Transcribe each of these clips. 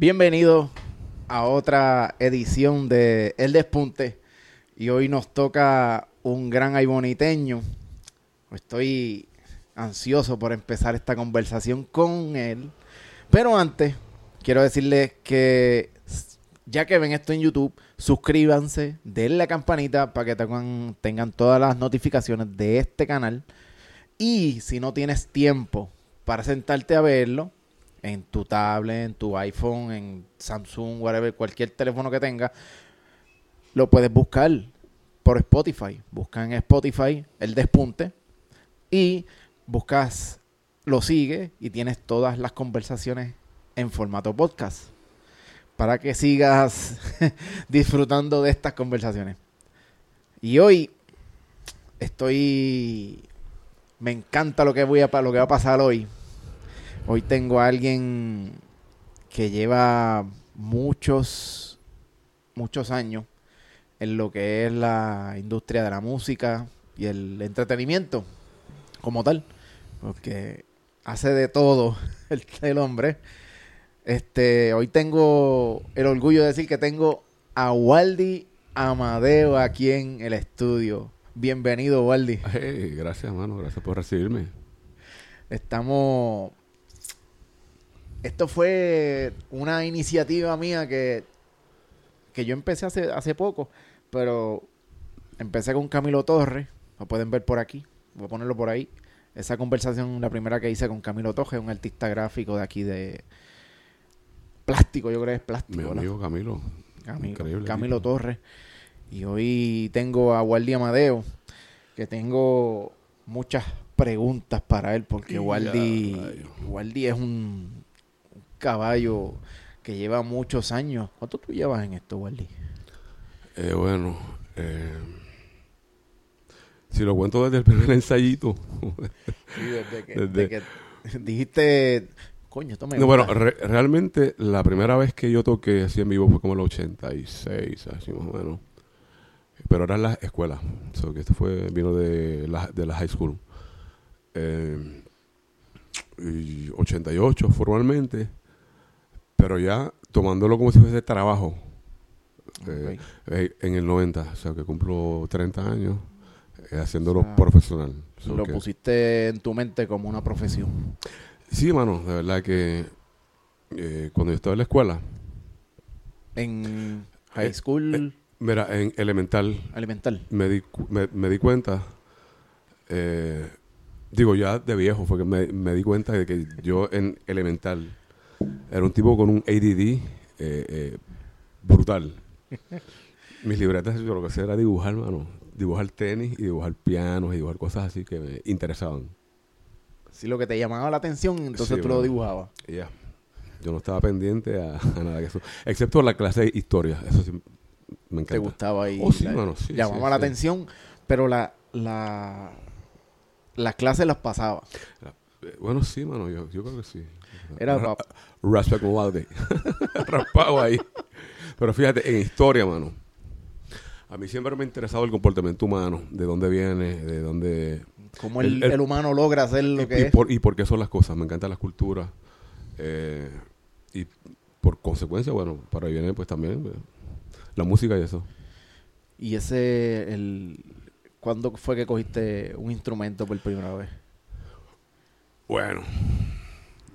Bienvenido a otra edición de El Despunte. Y hoy nos toca un gran aiboniteño. Estoy ansioso por empezar esta conversación con él. Pero antes, quiero decirles que ya que ven esto en YouTube, suscríbanse, denle la campanita para que tengan todas las notificaciones de este canal. Y si no tienes tiempo para sentarte a verlo, en tu tablet, en tu iPhone, en Samsung, whatever, cualquier teléfono que tengas, lo puedes buscar por Spotify. Busca en Spotify el despunte y buscas, lo sigue y tienes todas las conversaciones en formato podcast para que sigas disfrutando de estas conversaciones. Y hoy estoy me encanta lo que voy a lo que va a pasar hoy Hoy tengo a alguien que lleva muchos, muchos años en lo que es la industria de la música y el entretenimiento como tal. Porque hace de todo el, hombre. Este, hoy tengo el orgullo de decir que tengo a Waldi Amadeo aquí en el estudio. Bienvenido, Waldi. gracias, hermano. Gracias por recibirme. Estamos esto fue una iniciativa mía que, que yo empecé hace, hace poco, pero empecé con Camilo Torres, lo pueden ver por aquí, voy a ponerlo por ahí. Esa conversación, la primera que hice con Camilo Torres, un artista gráfico de aquí de plástico, yo creo que es plástico. Mi amigo Camilo. Camilo, Camilo Torres. Y hoy tengo a Waldi Amadeo, que tengo muchas preguntas para él, porque Waldi, Waldi es un caballo que lleva muchos años. ¿Cuánto tú llevas en esto, Wally? Eh, bueno, eh, si lo cuento desde el primer ensayito. sí, desde que, dijiste, coño, esto me No, bueno, realmente la primera vez que yo toqué así en vivo fue como el 86, así más o menos. Pero era en la escuela. que esto fue, vino de la, de la high school. Eh, y 88 formalmente pero ya tomándolo como si fuese trabajo. Eh, eh, en el 90, o sea que cumplo 30 años eh, haciéndolo profesional. lo pusiste en tu mente como una profesión. Sí, mano, de verdad que cuando yo estaba en la escuela. En high school. mira, en elemental. Elemental. Me di, me, di cuenta. digo, ya de viejo, fue que me, me di cuenta de que yo en elemental era un tipo con un ADD eh, eh, brutal. Mis libretas, yo lo que hacía era dibujar, mano. Dibujar tenis y dibujar pianos y dibujar cosas así que me interesaban. Si lo que te llamaba la atención, entonces tú lo dibujabas. Ya. Yo no estaba pendiente a, nada de eso. Excepto la clase de historia. Eso sí me encanta. ¿Te gustaba ahí? Oh, sí, mano, sí, llamaba la atención, pero la, la, las clases las pasaba. Eh, bueno, sí, mano. Yo, yo creo que sí. Era Raspberry Walde. Raspado ahí. Pero fíjate, en historia, mano. A mí siempre me ha interesado el comportamiento humano, de dónde viene, de dónde... Cómo el, humano logra hacer lo que y es. Por, y por qué son las cosas. Me encantan las culturas. Eh, y por consecuencia, bueno, para ahí viene pues también eh, la música y eso. ¿Y ese, el, cuándo fue que cogiste un instrumento por primera vez? Bueno,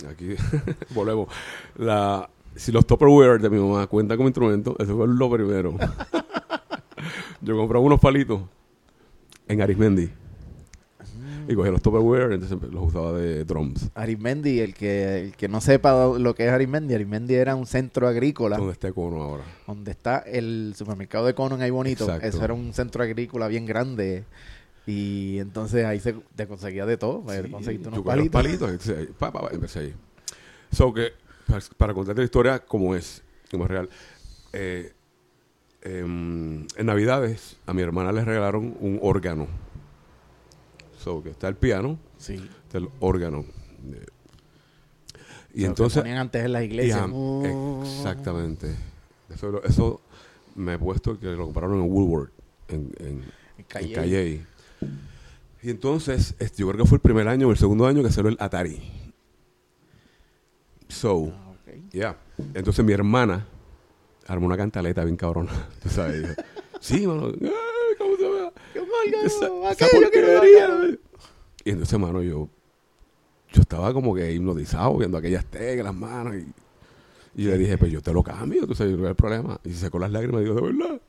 aquí volvemos. La, si los Tupperware de mi mamá cuentan como instrumento, eso fue lo primero. Yo compraba unos palitos en Arismendi. Y cogía los Tupperware, entonces los usaba de drums. Arismendi, el que, el que no sepa lo que es Arismendi, Arismendi era un centro agrícola. Donde está Cono ahora. Donde está el supermercado de Cono en Ahí Bonito. Eso era un centro agrícola bien grande. Y entonces ahí se te conseguía de todo. Sí, conseguiste unos palitos. palitos. Entonces, pa, pa, empecé ahí. So que, para, contarte la historia como es, como es real. Eh, em, en Navidades a mi hermana le regalaron un órgano. So que está el piano, sí. está el órgano. Y entonces... ponían antes en la iglesia. Exactamente. Eso, eso me he puesto que lo compraron en Woolworth, en, en, en Calle. Y entonces, este, yo creo que fue el primer año o el segundo año que salió el Atari. So, Ya. Entonces mi hermana armó una cantaleta bien cabrona. ¿Tú sabes? Sí, mano. Ay, ¿Cómo se llama? Esa- esa porquería. Y entonces, mano, yo, yo estaba como que hipnotizado viendo aquellas teclas, mano. Y, y yo le dije, pues yo te lo cambio, tú sabes, no hay problema. Y se secó las lágrimas y dijo, ¿de verdad?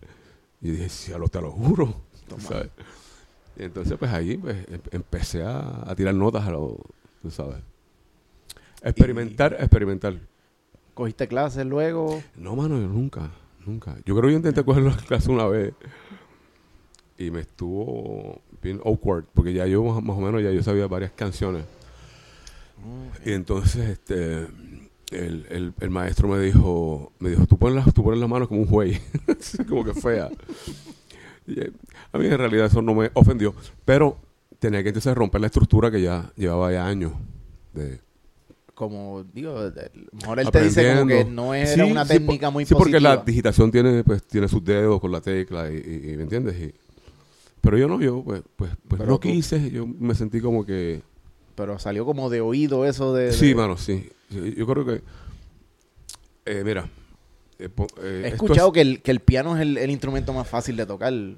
Y dije, sí, a lo, te lo juro. tú sabes. Y entonces, pues ahí pues, em- empecé a, a tirar notas a lo, tú sabes. Experimentar, experimentar. ¿Cogiste clases luego? No, mano, yo nunca, nunca. Yo creo que yo intenté coger la clase una vez y me estuvo bien awkward, porque ya yo más, o menos ya yo sabía varias canciones. Y entonces este el, el, el maestro me dijo, me dijo, tú pones las, tú pones las manos como un juez, como que fea. Eh, a mí en realidad eso no me ofendió, pero tenía que entonces romper la estructura que ya llevaba ya años de, Como, digo, mejor él te dice como que no era Sí, una sí, técnica por- muy sí, porque la digitación tiene pues tiene sus dedos con la tecla y, y- y, ¿me entiendes? Y- pero yo no, yo pues pues, pues no tú- quise, yo me sentí como que Pero salió como de oído eso de... sí, mano, sí. Sí, Yo creo que eh, mira, eh, eh, He escuchado es- que, el, que el piano es el, el instrumento más fácil de tocar. no,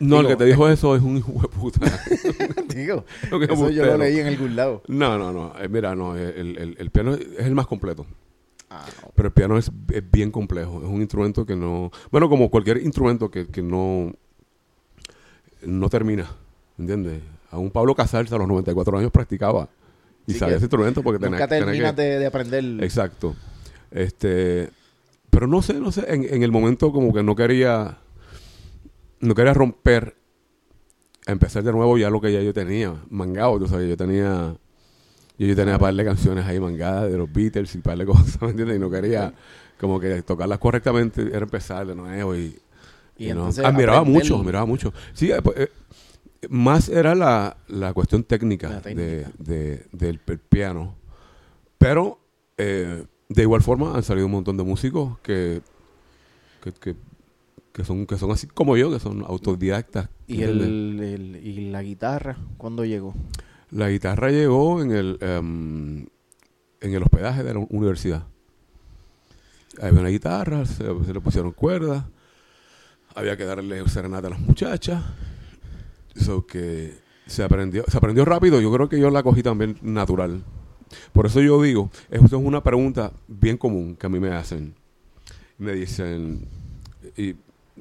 el digo, que te dijo eso es un hijo de puta. Digo, que eso yo lo leí en algún lado. No, no, no. eh, mira, no, el, el- el piano es el más completo. Ah, no. Pero el piano es, es bien complejo. Es un instrumento que no. Bueno, como cualquier instrumento que, que no. No termina. ¿Entiendes? Aún Pablo Casals a los 94 años practicaba. Y Sí, sabía que ese instrumento porque tenía, Nunca tenía terminas que- de, de aprender. Exacto. Este. Pero no sé, no sé. En, en el momento como que no quería. No quería romper. Empezar de nuevo ya lo que ya yo tenía. Mangado, tú sabes. Yo tenía. Yo, yo tenía par de canciones ahí mangadas de los Beatles y par de cosas, ¿me entiendes? Y no quería como que tocarlas correctamente, era empezar de nuevo y, Y y no. entonces admiraba mucho, admiraba mucho. Sí, eh, pues, eh, más era la, la cuestión técnica, La técnica. De, de- del del piano. Pero eh, de igual forma han salido un montón de músicos que, que, que, que son, que son así como yo, que son autodidactas. Y, el, el- y la guitarra, ¿cuándo llegó? La guitarra llegó en el, em, en el hospedaje de la universidad. Había una guitarra, se, se le pusieron cuerdas, había que darle serenata a las muchachas. So que se aprendió, se aprendió rápido, yo creo que yo la cogí también natural. Por eso yo digo, esto es una pregunta bien común que a mí me hacen. Me dicen, y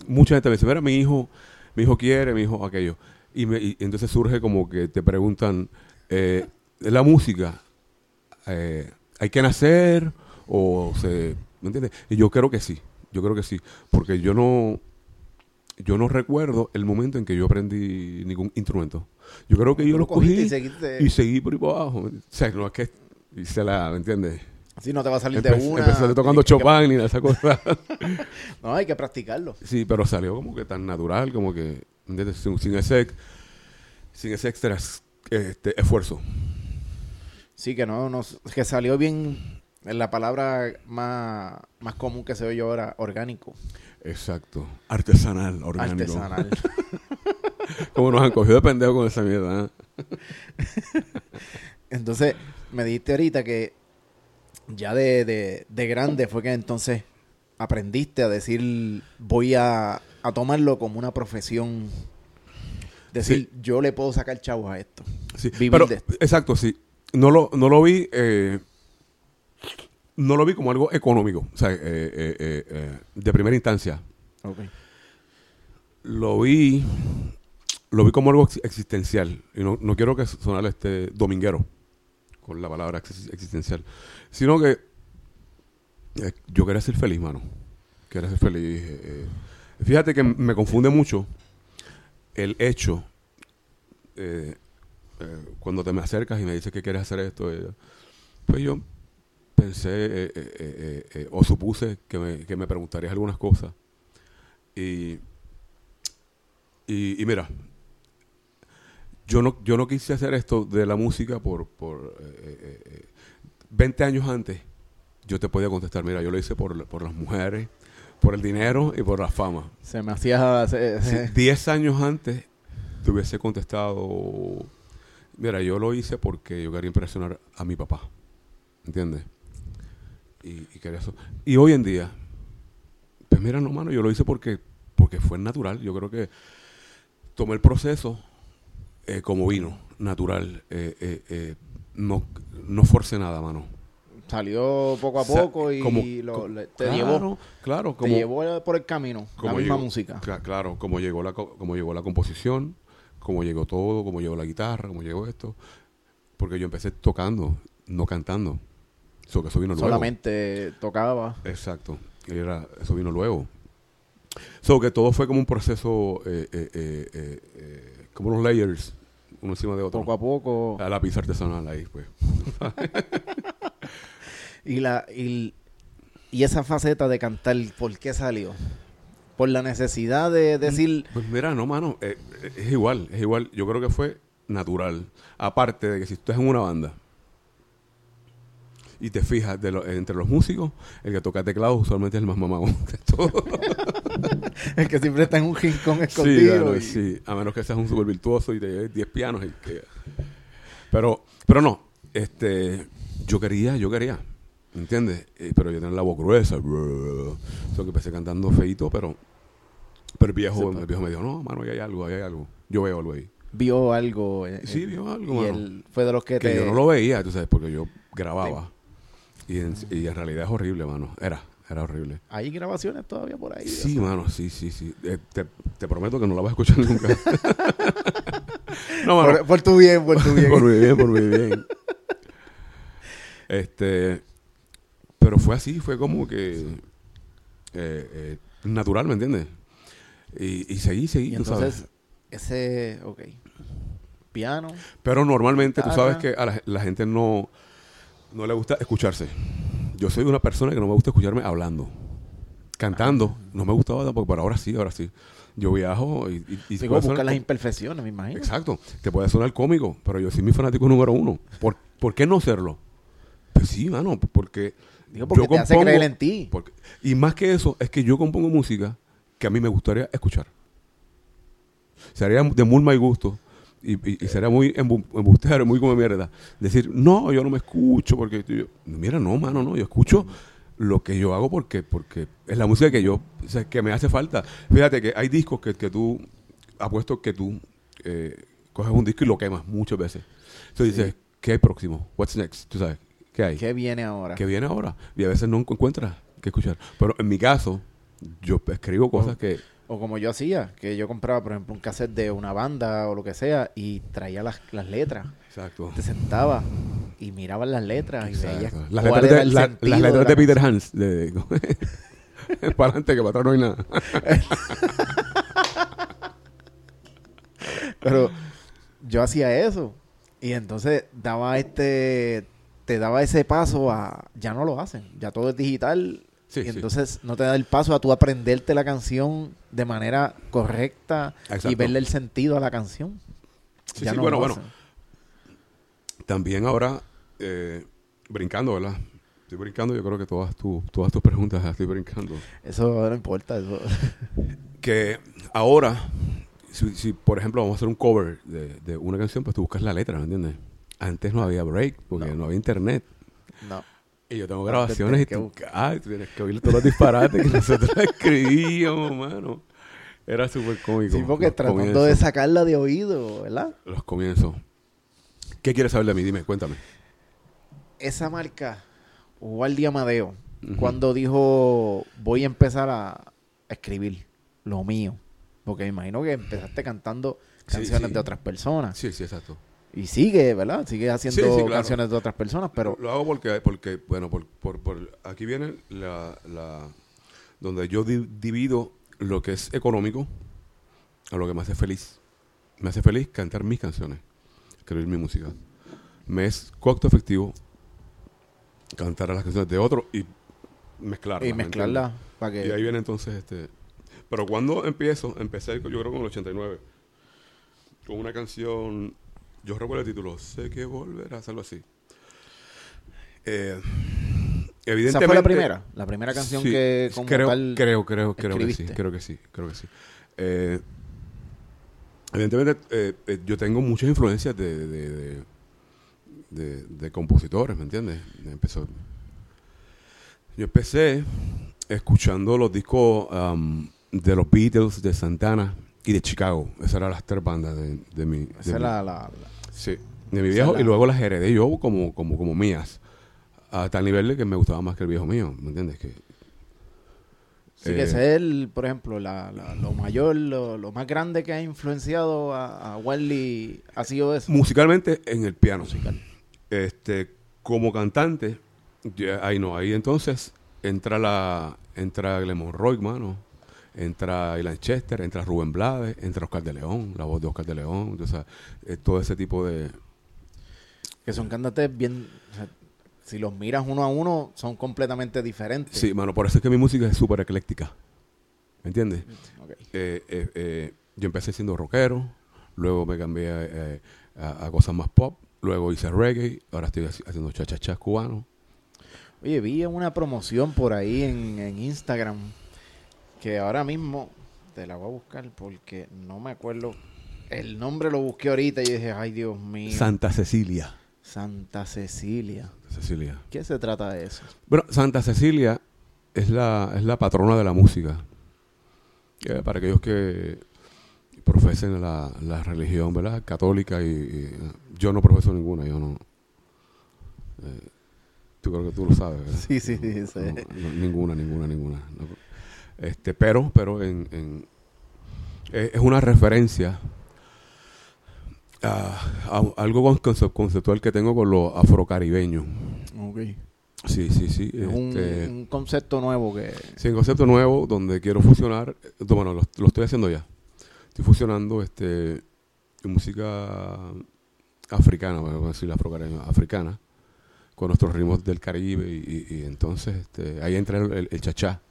mucha gente me dice, mira, mi hijo, mi hijo quiere, mi hijo aquello. Y, me, y entonces surge como que te preguntan, eh, ¿la música eh, hay que nacer o se... ¿Me entiendes? Y yo creo que sí, yo creo que sí, porque yo no... Yo no recuerdo el momento en que yo aprendí ningún instrumento. Yo creo que yo lo cogí y seguiste- y seguí por ahí por abajo. O sea, no es que hice la, ¿me entiendes? Así no te va a salir Empe- de una. Empecé tocando que- Chopin nada de esa cosa. No, hay que practicarlo. sí, pero salió como que tan natural, como que. Sin, sin ese, sin ese extra este, esfuerzo. Sí, que no, no, que salió bien en la palabra más, más común que se oye ahora, orgánico, Exacto. Artesanal, orgánico. artesanal. Como nos han cogido de pendejo con esa mierda. ¿eh? Entonces, me dijiste ahorita que ya de, de, de grande fue que entonces aprendiste a decir, voy a, a tomarlo como una profesión. Decir, yo le puedo sacar chavos a esto. Sí, Vivir pero, de esto. exacto, sí. No lo, no lo vi, eh, no lo vi como algo económico, o sea, eh, de primera instancia. Lo vi, lo vi como algo ex- existencial. Y no, no quiero que sonar este dominguero con la palabra ex- existencial, sino que eh, yo quería ser feliz, mano. Quería ser feliz. eh. Fíjate que me confunde mucho el hecho eh, cuando te me acercas y me dices que quieres hacer esto, pues yo pensé o supuse que me, que me preguntarías algunas cosas. Y, y mira, yo no, yo no quise hacer esto de la música por, por eh, eh, eh, 20 años antes. Yo te podía contestar, mira, yo lo hice por, por las mujeres, por el dinero y por la fama. Se me hacía... se- Si se- 10 años antes te hubiese contestado, mira, yo lo hice porque yo quería impresionar a mi papá, ¿entiendes? y, y quería eso. Y hoy en día, pues mira, no, mano, yo lo hice porque, porque fue natural. Yo creo que tomé el proceso eh, como vino, natural. Eh, eh, no, no forcé nada, mano. Salió poco a O sea, poco y como- lo- co- le- te claro, llevó, Claro, te llevó por el camino, la como misma llegó- música. cla- claro, como llegó, la, co- como llegó la composición, como llegó todo, como llegó la guitarra, como llegó esto. Porque yo empecé tocando, no cantando. Eso, que eso vino luego. Solamente tocaba. Exacto. Era, eso vino luego. So que todo fue como un proceso, eh, como unos layers, uno encima de otro. Poco a poco. A la pizza artesanal ahí, pues. Y, la, y, y esa faceta de cantar, ¿por qué salió? Por la necesidad de decir, Pues mira, no, mano, eh, eh, es igual, es igual. Yo creo que fue natural. Aparte de que si tú estás en una banda y te fijas de lo- entre los músicos, el que toca teclado usualmente es el más mamagón de todo. el que siempre está en un rincón sí, escondido. claro, y- sí, a menos que seas un super virtuoso y te lleves 10 pianos. y que- Pero, pero no, este, yo quería, yo quería, ¿entiendes? Eh, pero yo tenía la voz gruesa, brrr. so que empecé cantando feito, pero, pero el viejo, Sí, pues. el viejo me dijo, no, mano, ahí hay algo, ahí hay algo. Yo veo algo ahí. Vio algo. eh, Sí, eh, vio algo, Y mano. él fue de los que, que te... yo no lo veía, tú sabes, porque yo grababa. Y en, y en realidad es horrible, mano. Era, era horrible. Hay grabaciones todavía por ahí. Sí, o sea, mano, sí, sí, sí. Eh, te, te prometo que no la vas a escuchar nunca. no, mano. por, por tu bien, por tu bien. por mi bien, por mi bien. Este, pero fue así, fue como que eh, eh, natural, ¿me entiendes? Y, y seguí, seguí, y tú sabes. entonces, ese, ok. Piano. Pero normalmente tú sabes que a la, la gente no, no le gusta escucharse. Yo soy una persona que no me gusta escucharme hablando. Cantando, no me gustaba tampoco, pero ahora sí, ahora sí. Yo viajo y, y, y Digo, buscar sonar las imperfecciones, me imagino. Exacto, te puede sonar cómico, pero yo soy mi fanático número uno. ¿Por, por qué no serlo? Pues sí, mano, porque Digo, porque yo te hace compongo- creer en ti. porque- y más que eso, es que yo compongo música que a mí me gustaría escuchar. Sería de muy mal gusto y, y- y sería muy embu- embustero, muy como mierda. Decir, no, yo no me escucho porque... yo-". mira, no, mano, no, yo escucho lo que yo hago porque porque es la música que yo, o sea, que me hace falta. Fíjate que hay discos que, que tú, apuesto que tú eh, coges un disco y lo quemas muchas veces. Entonces dices, ¿qué hay próximo? What's next? Tú sabes, ¿qué hay? ¿Qué viene ahora? que viene ahora. Y a veces no encuentras que escuchar. Pero en mi caso, yo escribo cosas que... O como yo hacía, que yo compraba, por ejemplo, un cassette de una banda o lo que sea y traía las, las letras. Exacto. Te sentaba y mirabas las letras y veías Exacto. Las cuál letras, era de, la- las letras de Peter. Hans. De, para adelante, que para atrás no hay nada. Pero yo hacía eso. Y entonces daba este. Te daba ese paso a. Ya no lo hacen. Ya todo es digital. Sí, y sí. entonces no te da el paso a tú aprenderte la canción de manera correcta y verle el sentido a la canción. Sí, Ya sí, no bueno, bueno. También ahora, eh, brincando, ¿verdad? Estoy brincando, yo creo que todas, tu- todas tus preguntas las estoy brincando. Eso no importa. Eso. que ahora, si, si, por ejemplo vamos a hacer un cover de, de una canción, pues tú buscas la letra, ¿me entiendes? Antes no había break, porque no, No. había internet. No. Y yo tengo grabaciones y tú, ay, tú tienes que oír todos los disparates que nosotros escribíamos, mano. Era súper cómico. Sí, porque los tratando comienzos, de sacarla de oído, ¿verdad? Los comienzos. ¿Qué quieres saber de mí? Dime, cuéntame. Esa marca, Waldi Amadeo, Ujú. cuando dijo voy a empezar a, escribir lo mío, porque me imagino que empezaste cantando Sí, canciones sí. de otras personas Sí, sí, exacto. Y sigue, ¿verdad? Sigue haciendo Sí, sí, claro. canciones de otras personas, pero Lo hago porque, porque bueno, por, por, por- aquí viene la, la donde yo di- divido lo que es económico a lo que me hace feliz. Me hace feliz cantar mis canciones, escribir mi música. Me es costo efectivo cantar a las canciones de otro y mezclarlas. y ¿me mezclarla para entiendes? que Y ahí viene entonces este... Pero cuando empiezo, empecé yo creo con el 89, con una canción, yo recuerdo el título, Sé que volverás, algo así. Eh, evidentemente... esa fue la primera, la primera canción Sí, que como creo, tal creo, creo, creo que sí, creo que sí, creo que sí. Eh, evidentemente, eh, eh, yo tengo muchas influencias de, de, de, de- de compositores, ¿me entiendes? Empezó Yo empecé escuchando los discos um, de los Beatles, de Santana y de Chicago. Esas eran las tres bandas de, de mi... de Esa mi- la- la- Sí, de mi viejo la- y luego las heredé yo como, como, como mías. A tal nivel de que me gustaba más que el viejo mío, ¿me entiendes? Que, Sí, Eh, que ese es, el, por ejemplo, la, la- lo mayor, lo, lo más grande que ha influenciado a, a Wally ha sido eso. musicalmente en el piano. Este, como cantante, ya- ahí no, ahí entonces entra la entra Glenn Monroy, mano. Entra Ilan Chester, entra Rubén Blades, entra Oscar de León, la voz de Oscar de León, o sea, eh, todo ese tipo de... Que son cantantes bien... o sea, si los miras uno a uno, son completamente diferentes. Sí, mano, por eso es que mi música es súper ecléctica. ¿Me entiendes? Ok. eh, eh, eh, yo empecé siendo rockero, luego me cambié a, a- a cosas más pop, luego hice reggae, ahora estoy haci- haciendo chachachas cubanos. Oye, vi una promoción por ahí en, en Instagram que ahora mismo te la voy a buscar porque no me acuerdo. El nombre lo busqué ahorita y dije, ay Dios mío. Santa Cecilia. Santa Cecilia. Cecilia. ¿Qué se trata de eso? Bueno, Santa Cecilia es la, es la patrona de la música. Eh, para aquellos que profesen la, la religión, ¿verdad? Católica y, y, yo no profeso ninguna, yo no. eh, tú creo que tú lo sabes, ¿verdad? Sí, sí, sí, sí. No, no, ninguna, ninguna, ninguna. No. Este, pero, pero en, en- es es una referencia a, a algo con- conce- conceptual que tengo con los afrocaribeños. Ok. Sí, sí, sí. Es un, este, un concepto nuevo que... sí, un concepto nuevo donde quiero fusionar, eh, bueno, lo, lo estoy haciendo ya. Estoy fusionando este música africana, vamos a decir afrocaribeña, africana, con nuestros ritmos del Caribe y, y- y entonces este, ahí entra el, el- el chachá.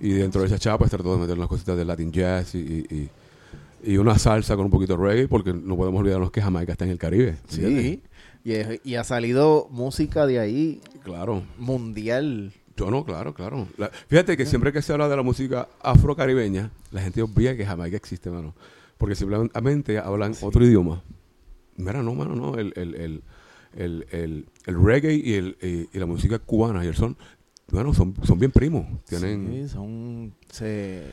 Y dentro del chachá pues trato de meter unas cositas de Latin Jazz y, y- y- y una salsa con un poquito de reggae porque no podemos olvidarnos que Jamaica está en el Caribe. Sí. Y, es- y ha salido música de ahí Claro. mundial. Yo no, claro, claro. La- fíjate que siempre que se habla de la música afrocaribeña, la gente obvia que Jamaica existe, mano. Porque simplemente hablan otro idioma. Mira, no, mano, no. El, el, el, el, el, el reggae y, el, y, y la música cubana y el son, bueno, son, son bien primos. Tienen, Sí, son... Se,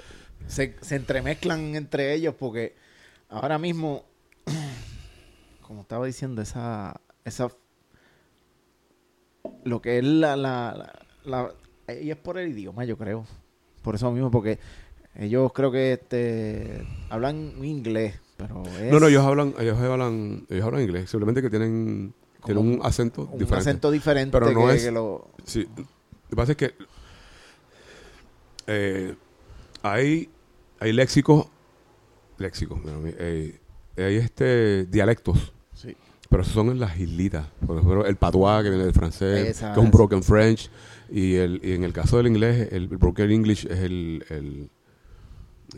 se, se entremezclan entre ellos porque ahora mismo, como estaba diciendo, esa... esa lo que es la, la, la, la- y es por el idioma, yo creo. Por eso mismo, porque ellos creo que este hablan inglés, pero es No, no, ellos hablan, ellos hablan, ellos hablan inglés. Simplemente que tienen, tienen un acento un diferente. acento diferente Pero no que, es- que lo... Sí, que pasa es que eh, hay, hay léxicos, léxicos, eh, hay este dialectos, Sí. pero esos son en las islitas. Por ejemplo, el patois que viene del francés, Esa- que es un broken French, y, el, y en el caso del inglés, el, broken English es el, el-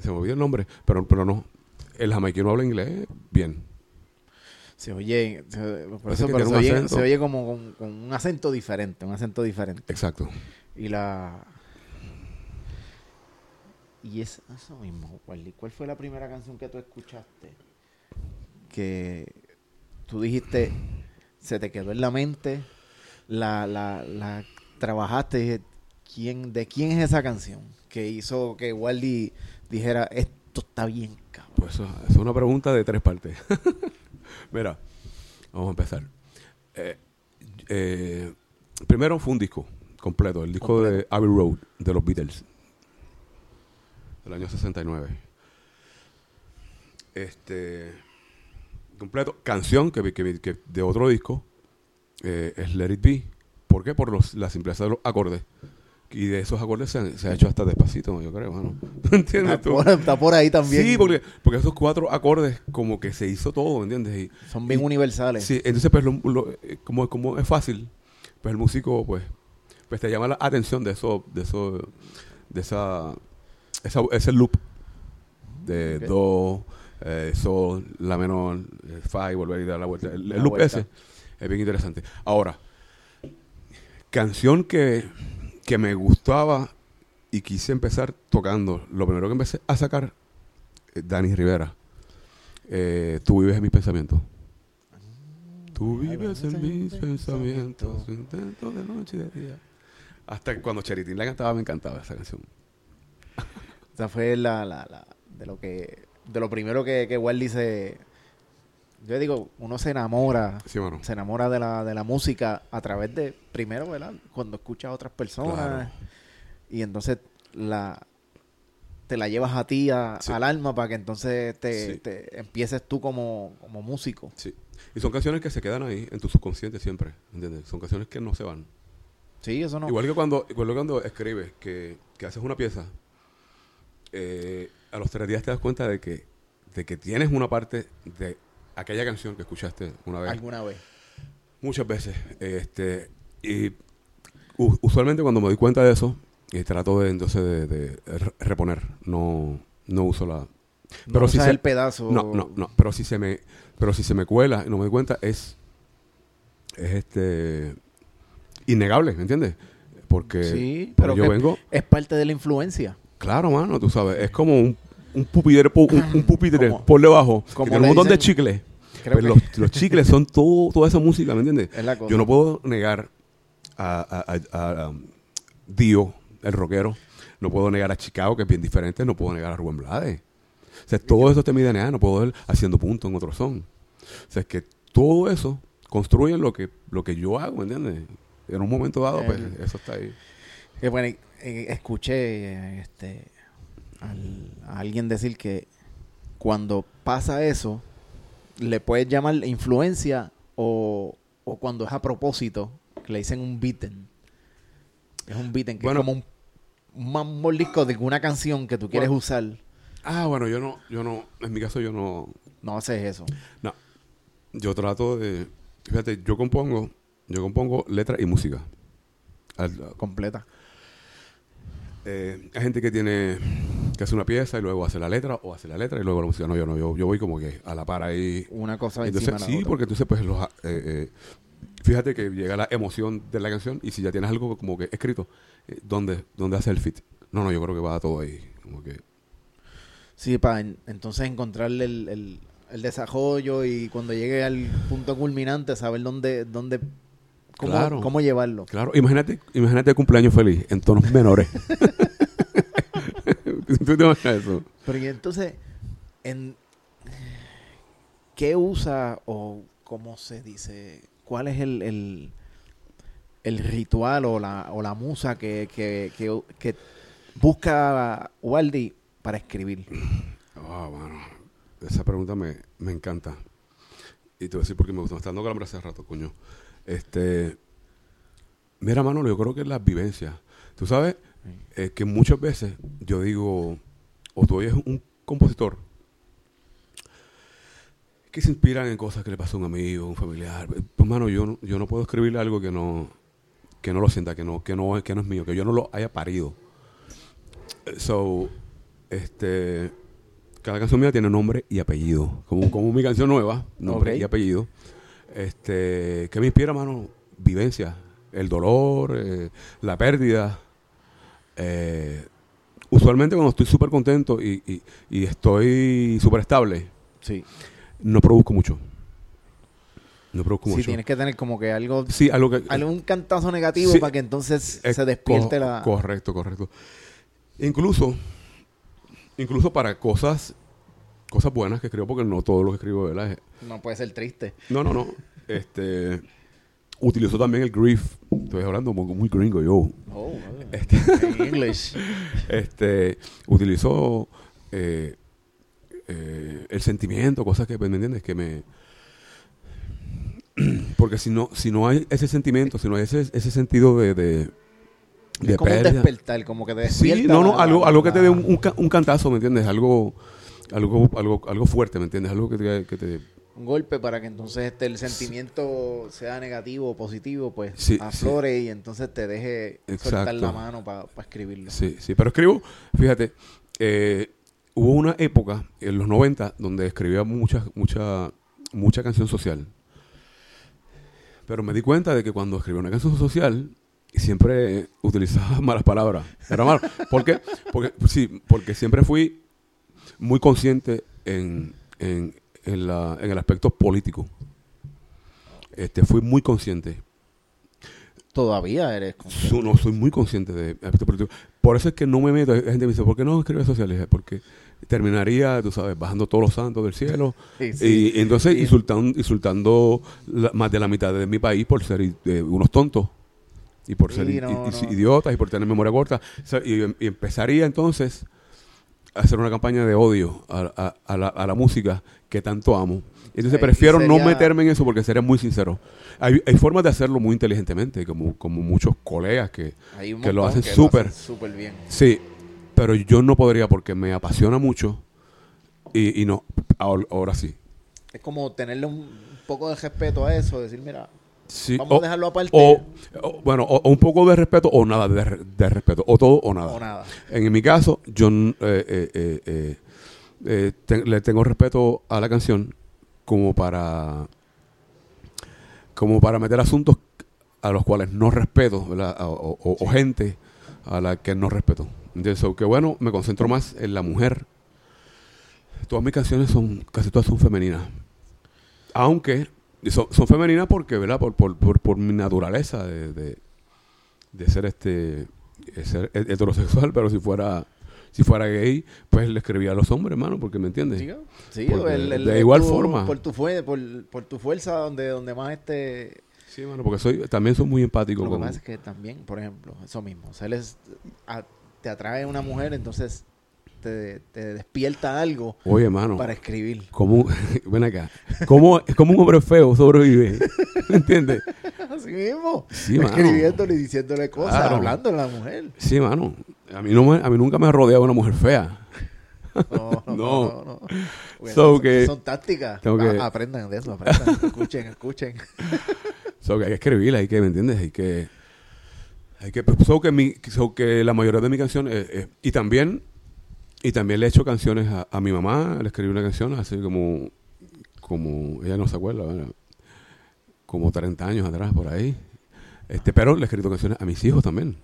se me olvidó el nombre, pero, pero no, el jamaiquino habla inglés bien. Se oye, se- por eso, pero se oye, se oye como con, con un acento diferente, un acento diferente. Exacto. Y la... Y es eso mismo, Wally. ¿Cuál fue la primera canción que tú escuchaste? Que tú dijiste, se te quedó en la mente, la, la, la trabajaste, y dije, ¿quién, ¿de quién es esa canción? Que hizo que Wally dijera, esto está bien, cabrón. Pues eso, eso es una pregunta de tres partes. Mira, vamos a empezar. Eh, eh, primero fue un disco completo, el disco de Abbey Road de los Beatles, del año 69. Este, completo, canción que, que- que de otro disco eh, es Let It Be. ¿Por qué? Por los, la simpleza de los acordes. Y de esos acordes se, han- se ha hecho hasta despacito, yo creo. ¿no? ¿Entiendes Está tú? por, está por ahí también. Sí, porque, porque esos cuatro acordes como que se hizo todo, ¿entiendes? Y, Son bien y- universales. sí, entonces pues lo- lo- eh, como, como es fácil, pues el músico pues pues te llama la atención de eso, de eso, de esa, esa ese loop de do, eh, sol, la menor, eh, fa y volver y dar la vuelta. El, loop vuelta. ese es bien interesante. Ahora, canción que, que me gustaba y quise empezar tocando, lo primero que empecé a sacar, eh, Dani Rivera, eh, Tú vives en mis pensamientos. Tú vives en mis pensamientos, intento de noche y de día. Hasta que cuando Cheritín la cantaba me encantaba esa canción. Esa fue la, la, la, de lo que, de lo primero que, que Wally se, yo digo, uno se enamora, Sí, se enamora de la, de la música a través de, primero, ¿verdad? Cuando escuchas a otras personas Claro. y entonces la te la llevas a ti, a- Sí. al alma, para que entonces te, Sí. te empieces tú como, como músico. Sí. Y son canciones que se quedan ahí en tu subconsciente siempre, ¿entiendes? Son canciones que no se van. Sí, eso no. Igual que cuando, igual que cuando escribes, que, que haces una pieza, eh, a los tres días te das cuenta de que, de que tienes una parte de aquella canción que escuchaste una vez. alguna vez. Muchas veces. Este, y usualmente cuando me doy cuenta de eso, eh, trato de entonces de, de re- reponer. No, no uso la. Pero no si se- el pedazo. No, no, no. Pero si se me, pero si se me cuela y no me doy cuenta, es, es este innegable, ¿me entiendes? Porque Sí, pero yo que vengo, es parte de la influencia. claro, mano, tú sabes, es como un, un pupitre, un, un pupitre por debajo, que como tiene un montón de chicles. Creo Pero que los, los chicles son todo, toda esa música, ¿me entiendes? es la cosa. Yo no puedo negar a, a- a- a, um, Dio, el rockero. No puedo negar a Chicago, que es bien diferente. No puedo negar a Rubén Blades. O sea, todo eso te mi DNA. No puedo ver haciendo puntos en otro son. O sea, es que todo eso construye lo que, lo que yo hago, ¿me entiendes? En un momento dado, pues, El- eso está ahí. Que bueno, eh, escuché eh, este, al- a alguien decir que cuando pasa eso, le puedes llamar influencia o, o cuando es a propósito, que le dicen un beaten. Es un beaten, que Bueno. es como un, un disco de una canción que tú quieres Bueno. usar. Ah, bueno, yo no, yo no, en mi caso yo no, No haces eso. no. Yo trato de, fíjate, yo compongo, yo compongo letra y música. Al- Completa. Eh, hay gente que tiene que hace una pieza y luego hace la letra o hace la letra y luego la música. No, yo no, yo, yo voy como que a la par ahí. Una cosa Entonces, encima de la sí, otra. porque entonces pues los, eh, eh, fíjate que llega la emoción de la canción y si ya tienes algo como que escrito, eh, ¿dónde, ¿dónde hace el fit? No, no, yo creo que va todo ahí. Como que, Sí, para entonces encontrarle el, el, el desarrollo y cuando llegue al punto culminante saber dónde, dónde cómo, Claro. cómo llevarlo. claro, imagínate, imagínate el cumpleaños feliz en tonos menores. ¿Tú te imaginas eso? Pero y entonces, en ¿qué usa o cómo se dice? ¿Cuál es el, el, el ritual o la, o la musa que, que, que, que busca Waldi para escribir? Ah, bueno. Esa pregunta me, me encanta. Y te voy a decir por qué me gusta. Me está dando calambre hace rato, coño. Este. Mira, Manolo, yo creo que es la vivencia. Tú sabes eh, que muchas veces yo digo, o tú oyes un compositor que se inspiran en cosas que le pasó a un amigo, un familiar. Pues, mano, yo, no- yo no puedo escribir algo que no, que no lo sienta, que no, que no, que no es mío, que yo no lo haya parido. So, este, cada canción mía tiene nombre y apellido. Como, como mi canción nueva, nombre y apellido. Este, ¿qué me inspira, mano? Vivencia, el dolor, eh, la pérdida. Eh, usualmente cuando estoy súper contento y, y- y estoy súper estable, Sí. no produzco mucho. No produzco Sí, mucho. tienes que tener como que algo, Sí, algo que... algún cantazo negativo Sí. para que entonces Es se despierte co- la... Correcto, correcto. Incluso, incluso para cosas, cosas buenas que escribo, porque no todo lo que escribo, ¿verdad? No puede ser triste. No, no, no. Este, utilizo también el grief. Estoy hablando muy, muy gringo yo. Oh, Este, en English. este, utilizo eh, eh, el sentimiento, cosas que, ¿me entiendes? Que me... Porque si no, si no hay ese sentimiento, si no hay ese, ese sentido de, de, de es como un despertar, como que te despierta. Sí, no, no, algo, algo que te dé un, un ca- un cantazo, ¿me entiendes? Algo, algo, algo, algo fuerte, ¿me entiendes? Algo que te, que te- un golpe para que entonces este, el sentimiento sea negativo o positivo, pues Sí, aflore y entonces te deje soltar Exacto. la mano para escribirlo. sí, sí. Pero escribo, fíjate, eh, hubo una época en los 90 donde escribía mucha, mucha, mucha canción social. Pero me di cuenta de que cuando escribía una canción social siempre utilizaba malas palabras. Era malo. ¿Por qué? Porque, sí, porque siempre fui muy consciente en, en, en, la, en el aspecto político. Este, fui muy consciente. Todavía eres consciente. No, soy muy consciente de aspectos políticos. Por eso es que no me meto. Hay gente que me dice, ¿por qué no escribes sociales? Porque terminaría, tú sabes, bajando todos los santos del cielo. Sí, sí. Y entonces insultando, insultando la- más de la mitad de mi país por ser eh, unos tontos. Y por ser i- no, i- no. idiotas y por tener memoria corta. O sea, y, y empezaría entonces hacer una campaña de odio a, a- a la, a la música que tanto amo. Entonces prefiero no meterme en eso porque sería muy sincero. Hay, hay formas de hacerlo muy inteligentemente, como, como muchos colegas que, que lo hacen súper. súper bien. Sí, pero yo no podría porque me apasiona mucho y, y no, ahora, ahora sí. Es como tenerle un poco de respeto a eso, decir, mira, Sí, vamos o- a dejarlo aparte O, o- bueno, o, o un poco de respeto o nada de, de respeto, o todo o nada. o nada. En mi caso, yo eh, eh, eh, te- le tengo respeto a la canción como para como para meter asuntos a los cuales no respeto, O, gente a la que no respeto. Entonces, so, que bueno, me concentro más en la mujer. Todas mis canciones son, casi todas son femeninas. Aunque son, son femeninas porque, ¿verdad? Por, por, por, por mi naturaleza de, de, de ser este de ser he- heterosexual, pero si fuera si fuera gay, pues le escribía a los hombres, hermano, porque me entiendes. Sí, sí, Porque el- el- de igual tu- forma. Por tu, por, por tu fuerza, donde, donde más este... Sí, mano, porque soy también soy muy empático Lo que pasa es que también, por ejemplo, eso mismo, o sea, él es- a- te atrae una mujer, entonces te, te despierta algo Oye, para escribir. ¿cómo ven acá? ¿Cómo cómo un hombre feo sobrevive? ¿Me entiendes? Así mismo. Sí, escribiéndole y diciéndole cosas, Claro. hablándole a la mujer. Sí, mano. A mí no me, a mí nunca me ha rodeado una mujer fea. No, no, No. no. no, no. Bueno, So son, que- son tácticas. tengo que- aprendan de eso, aprendan. escuchen, escuchen. So que hay que escribirla, hay que, ¿me entiendes? Hay que hay que so que mi so que la mayoría de mis canciones eh, eh, y también y también le he hecho canciones a, a mi mamá, le escribí una canción así como como ella no se acuerda, ¿verdad? como 30 años atrás por ahí. Este, pero le he escrito canciones a mis hijos también.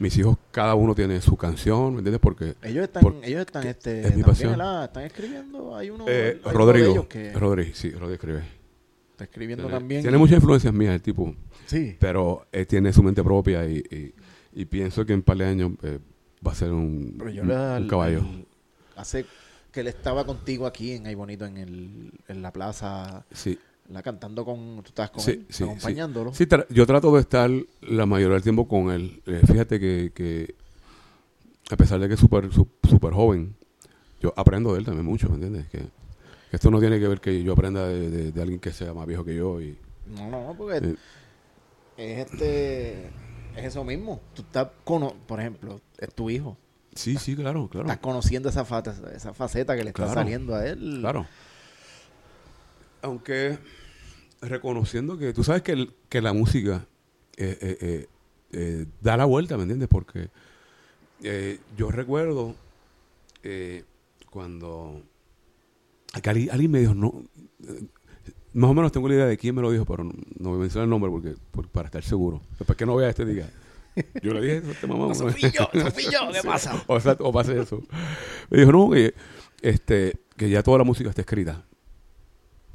Mis hijos cada uno tiene su canción, ¿me entiendes? Porque Ellos están, Por- ellos están, este, es mi pasión. están escribiendo. Hay uno, eh, hay uno de Rodrigo, ellos que Rodrigo, sí, Rodrigo escribe. está escribiendo Tiene, también. tiene muchas influencias mías el tipo. Sí. pero eh, tiene su mente propia y, y- y pienso que en par de años eh, va a ser un, Pero yo un- le- un al- caballo. al- hace que él estaba contigo aquí en Ay Bonito en, el, en la plaza, Sí, la cantando con. Tú estabas con Sí, él, sí, acompañándolo. sí tra- yo trato de estar la mayoría del tiempo con él. Eh, fíjate que, que a pesar de que es súper su- súper joven, yo aprendo de él también mucho, ¿me entiendes? Que, que esto no tiene que ver que yo aprenda de, de- de alguien que sea más viejo que yo. y No, no, porque eh, es este. Es eso mismo. Tú estás, cono por ejemplo, es tu hijo. Sí, sí, claro, claro. Estás conociendo esa, fa- esa faceta que le está Claro. saliendo a él. Claro. Aunque reconociendo que tú sabes que, el- que la música eh, eh, eh, eh, da la vuelta, ¿me entiendes? Porque eh, yo recuerdo eh, cuando que alguien, alguien me dijo, no, más o menos tengo la idea de quién me lo dijo, pero no, no voy a mencionar el nombre porque por- para estar seguro. Después que no vea este diga. Yo le dije eso a este mamá. Sofillo, ¿qué pasa? O, sea, o pase eso. Me dijo, no, que, este, que ya toda la música está escrita.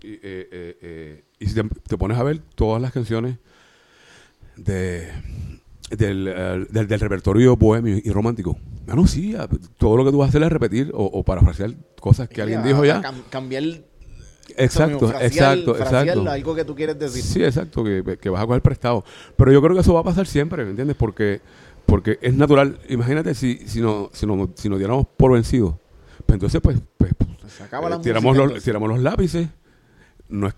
Y, eh, eh, eh, y si te, te pones a ver todas las canciones de, del, del, del repertorio bohemio y romántico, ah, no, sí, todo lo que tú vas a hacer es repetir o, o parafrasear cosas que alguien dijo ya. cam- cambiar Exacto, exacto, exacto. algo que tú quieres decir. Sí, exacto, que, que vas a coger prestado. Pero yo creo que eso va a pasar siempre, ¿me entiendes? Porque, porque es natural. Imagínate si, si, no, si, no, si nos diéramos por vencidos. Pues entonces, pues, pues Se acaba la eh, tiramos, música, los, entonces. tiramos los lápices. No,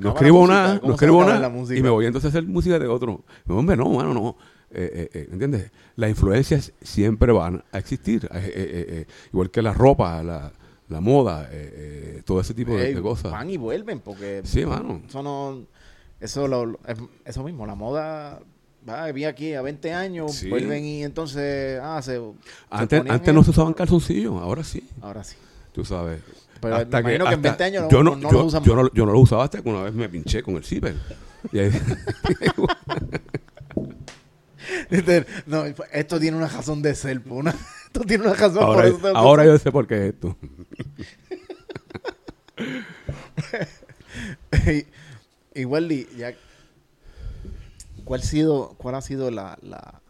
no escribo música. nada, ¿Cómo no escribo nada. Y me voy entonces a hacer música de otro. No, hombre, no, mano, no. Eh, eh, eh, ¿Entiendes? Las influencias siempre van a existir. Eh, eh, eh, eh, igual que la ropa, la, la moda, eh, eh, todo ese tipo de, cosas. Van y vuelven porque Sí, mano. eso no eso lo, lo- es- eso mismo, la moda va, vi aquí a 20 años, Sí. vuelven y entonces ah, se, Antes, antes no se usaban calzoncillos, ahora sí. Ahora sí. Tú sabes. Pero me imagino que en 20 años no- yo no, no yo, lo usan yo no, yo no lo usaba hasta que una vez me pinché con el ahí- Este, no, esto tiene una razón de ser, una- tiene una razón por ahora eso yo sé por qué es esto. Igual y ya ¿cuál, sido, cuál ha sido la, la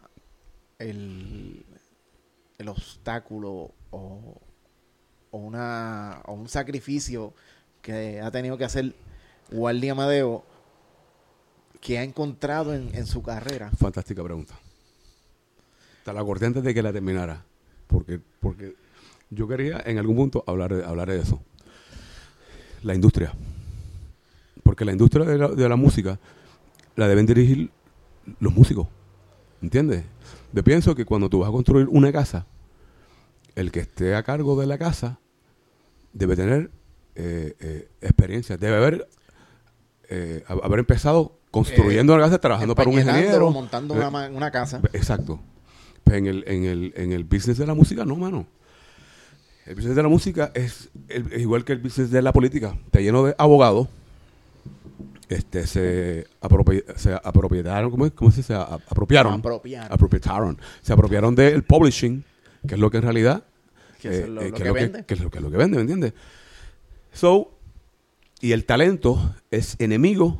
el, el obstáculo o, o una, o un sacrificio que ha tenido que hacer Wally Amadeo que ha encontrado en, en su carrera? Fantástica pregunta. Te la corté antes de que la terminara. Porque, porque yo quería en algún punto hablar de, hablar de eso. La industria. Porque la industria de la, de la música la deben dirigir los músicos. ¿Entiendes? Yo pienso que cuando tú vas a construir una casa, el que esté a cargo de la casa debe tener eh, eh, experiencia, debe haber, eh, ha- haber empezado construyendo una casa, trabajando para un ingeniero. montando Eh, una, una casa. Exacto. Pues en el, en, el, en el business de la música, no, mano. El business de la música es, el- es igual que el business de la política. Está lleno de abogados. Este, se, apropie- se apropiaron, ¿cómo, es? ¿Cómo se dice? Apropiaron. Apropiar. apropiaron. Se apropiaron del publishing, que es lo que en realidad Que es eh, lo- eh, lo que que vende. que es lo que es lo que vende, ¿me entiendes? So, y el talento es enemigo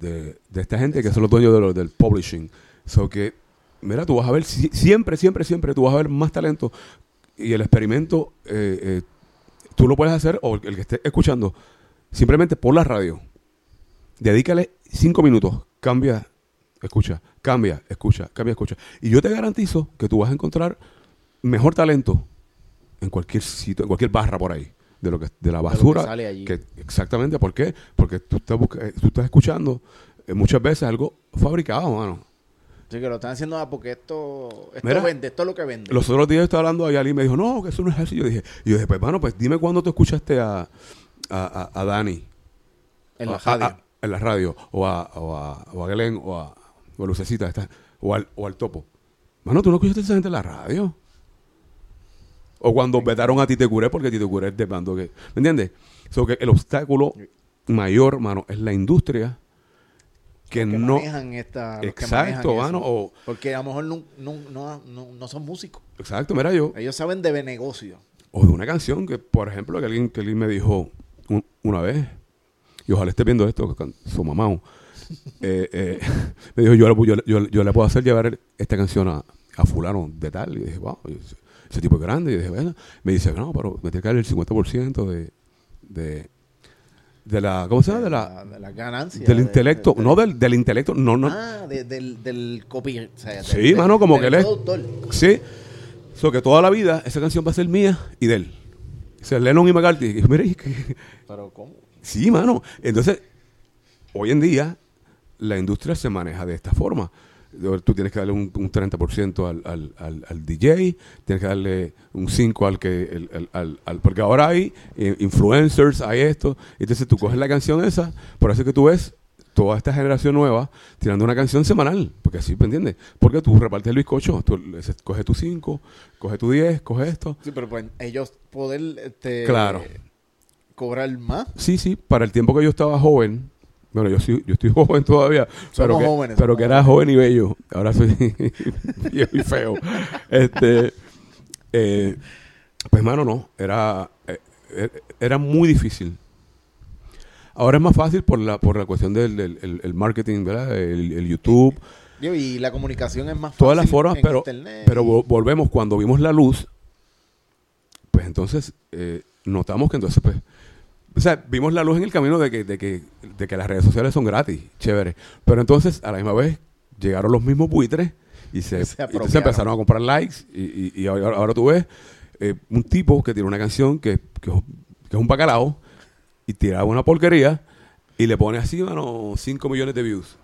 de, de esta gente que son los dueños de lo- del publishing. So que, mira, tú vas a ver, si- siempre, siempre, siempre tú vas a ver más talento y el experimento eh, eh, tú lo puedes hacer, o el que esté escuchando, simplemente por la radio. Dedícale cinco minutos, cambia, escucha, cambia, escucha, cambia, escucha. Y yo te garantizo que tú vas a encontrar mejor talento en cualquier sitio, en cualquier barra por ahí, de lo que de la que basura. sale allí. que- exactamente, ¿por qué? Porque tú estás, eh, tú estás escuchando eh, muchas veces algo fabricado, mano. Sí, que lo están haciendo ah, porque esto, esto Mira, vende, esto es lo que vende. Los otros días estaba hablando y alguien me dijo, no, que eso no es así. Yo dije, y yo dije pues, mano, pues dime cuándo tú escuchaste a, a, a- a Dani. en la radio. a- en la radio. O a, o a, o a Glenn, o a, o a Lucecita, esta, o, al, o al Topo. Mano, ¿tú no escuchaste a esa gente en la radio? O cuando vetaron a Tite Curé, porque Tite Curé es de bando que... ¿Me entiendes? So que el obstáculo mayor, mano, es la industria que, que no... manejan esta, los que Exacto, manejan mano. O, Porque a lo mejor no, no, no, no- son músicos. exacto, mira yo. Ellos saben de negocio. O de una canción que, por ejemplo, que alguien, que alguien me dijo un- una vez, y ojalá esté viendo esto, su mamá, eh, eh, me dijo, yo, le- yo, yo, yo le puedo hacer llevar esta canción a, a fulano de tal. Y dije, wow, ese, ese tipo es grande. Y dije, bueno, me dice, no, pero me tiene que dar el 50% de, de, de la, ¿cómo se llama? De la, de la ganancia. del de- intelecto, de- no del, del intelecto, no, no. Ah, de- del, del copy. o sea, Sí, del- mano, como que él es-. Sí. So que toda la vida esa canción va a ser mía y de él. O sea, Lennon y McCarthy. Y yo, que- Pero ¿cómo? Sí, mano. Entonces, hoy en día, la industria se maneja de esta forma. Tú tienes que darle un, un 30% al, al, al, al DJ, tienes que darle un 5% al que. el- al, al- porque ahora hay eh, influencers, hay esto. Entonces tú coges la canción esa, por eso es que tú ves toda esta generación nueva tirando una canción semanal. Porque así, ¿me entiendes? Porque tú repartes el bizcocho, tú ese- coge tu 5, coge tu 10, coge esto. Sí, pero pues ellos poder este, Claro. cobrar más. Sí, sí, para el tiempo que yo estaba joven, bueno, yo, sí, yo estoy joven todavía, pero, que, jóvenes, pero que era joven y bello, ahora soy viejo y feo. Este, eh, pues, mano, no, era, eh, eh, era muy difícil. Ahora es más fácil por la, por la cuestión del, del- el, el marketing, ¿verdad? El, el YouTube, Digo, Y la comunicación es más fácil. todas las formas, en pero, internet pero volvemos cuando vimos la luz, pues entonces eh, notamos que entonces, pues, o sea, vimos la luz en el camino de que, de que, de que las redes sociales son gratis, chévere. Pero entonces, a la misma vez, llegaron los mismos buitres y se, Se y apropiaron. empezaron a comprar likes y, y- y ahora, ahora tú ves eh, un tipo que tiene una canción que, que, es- que es un bacalao y tira una porquería y le pone así, mano, 5 millones de views.